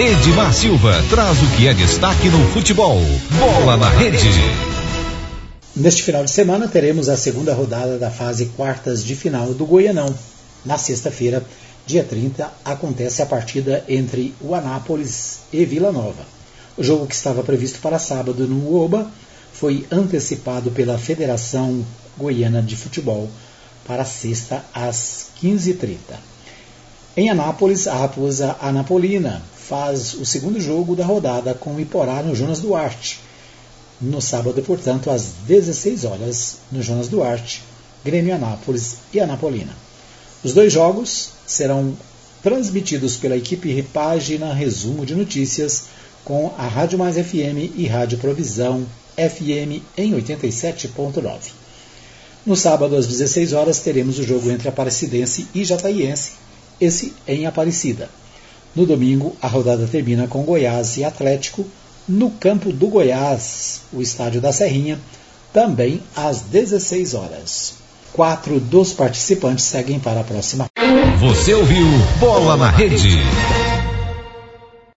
Edmar Silva traz o que é destaque no futebol. Bola na rede. Neste final de semana teremos a segunda rodada da fase quartas de final do Goianão. Na sexta-feira, dia 30, acontece a partida entre o Anápolis e Vila Nova. O jogo que estava previsto para sábado no Uoba foi antecipado pela Federação Goiana de Futebol para sexta às 15h30. Em Anápolis, a Raposa Anapolina faz o segundo jogo da rodada com o Iporá no Jonas Duarte. No sábado, portanto, às 16 horas, no Jonas Duarte, Grêmio Anápolis e Anapolina. Os dois jogos serão transmitidos pela equipe Página Resumo de Notícias com a Rádio Mais FM e Rádio Provisão FM em 87.9. No sábado, às 16 horas, teremos o jogo entre Aparecidense e Jataiense, esse em Aparecida. No domingo, a rodada termina com Goiás e Atlético, no campo do Goiás, o estádio da Serrinha, também às 16 horas. Quatro dos participantes seguem para a próxima. Você ouviu Bola na Rede.